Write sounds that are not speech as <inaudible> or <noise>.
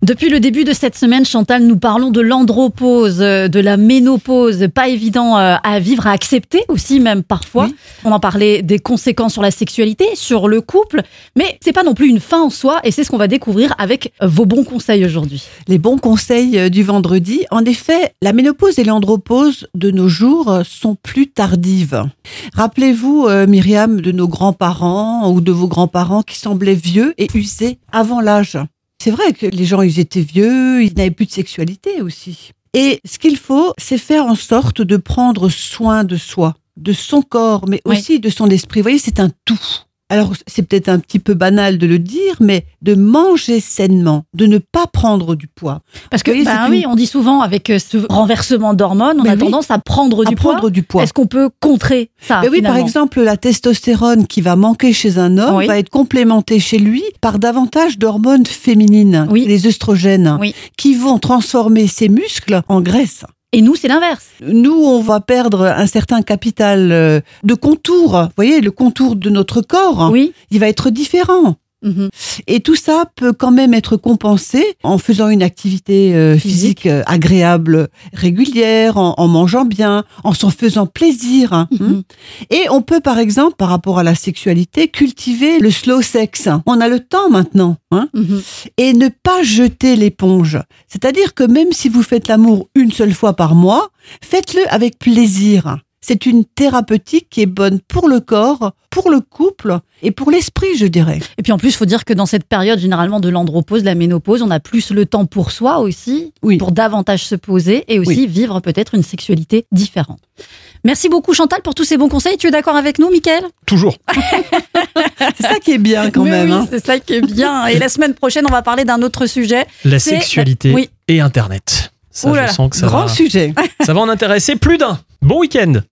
Depuis le début de cette semaine, Chantal, nous parlons de l'andropause, euh, de la ménopause, pas évident euh, à vivre, à accepter aussi même parfois. Oui. On en parlait des conséquences sur la sexualité, sur le couple, mais c'est pas non plus une fin en soi et c'est ce qu'on va découvrir avec euh, vos bons conseils aujourd'hui. Les bons conseils du vendredi. En effet, la ménopause et l'andropause de nos jours sont plus tardives. Rappelez-vous, Myriam, de nos grands-parents ou de vos grands-parents qui semblaient vieux et usés avant l'âge. C'est vrai que les gens, ils étaient vieux, ils n'avaient plus de sexualité aussi. Et ce qu'il faut, c'est faire en sorte de prendre soin de soi, de son corps, mais Oui. aussi de son esprit. Vous voyez, c'est un tout. Alors, c'est peut-être un petit peu banal de le dire, mais de manger sainement, de ne pas prendre du poids. Parce que, Oui, bah oui, une- on dit souvent avec euh, ce renversement d'hormones, on Mais a oui. tendance à prendre à du poids. prendre du poids. Est-ce qu'on peut contrer ça Mais oui, par exemple, la testostérone qui va manquer chez un homme Oui. va être complémentée chez lui par davantage d'hormones féminines, Oui. les œstrogènes, Oui. qui vont transformer ses muscles en graisse. Et nous, c'est l'inverse. Nous, on va perdre un certain capital euh, de contour. Vous voyez, le contour de notre corps, Oui. il va être différent. Mhm. Et tout ça peut quand même être compensé en faisant une activité euh, Physique. physique euh, agréable, régulière, en, en mangeant bien, en s'en faisant plaisir. hein. Mhm. Et on peut, par exemple, par rapport à la sexualité, cultiver le slow sex. On a le temps maintenant. Hein Mhm. et ne pas jeter l'éponge. C'est-à-dire que même si vous faites l'amour une seule fois par mois, faites-le avec plaisir. C'est une thérapeutique qui est bonne pour le corps, pour le couple et pour l'esprit, je dirais. Et puis en plus, il faut dire que dans cette période généralement de l'andropause, de la ménopause, on a plus le temps pour soi aussi, Oui. pour davantage se poser et aussi vivre peut-être une sexualité différente. Merci beaucoup Chantal pour tous ces bons conseils. Tu es d'accord avec nous, Mickaël Toujours. <laughs> C'est ça qui est bien quand Mais même. oui, hein. c'est ça qui est bien. Et la semaine prochaine, on va parler d'un autre sujet. La sexualité oui. et Internet. Ça, Ouh là je sens que ça Grand va, sujet. <laughs> ça va en intéresser plus d'un. Bon week-end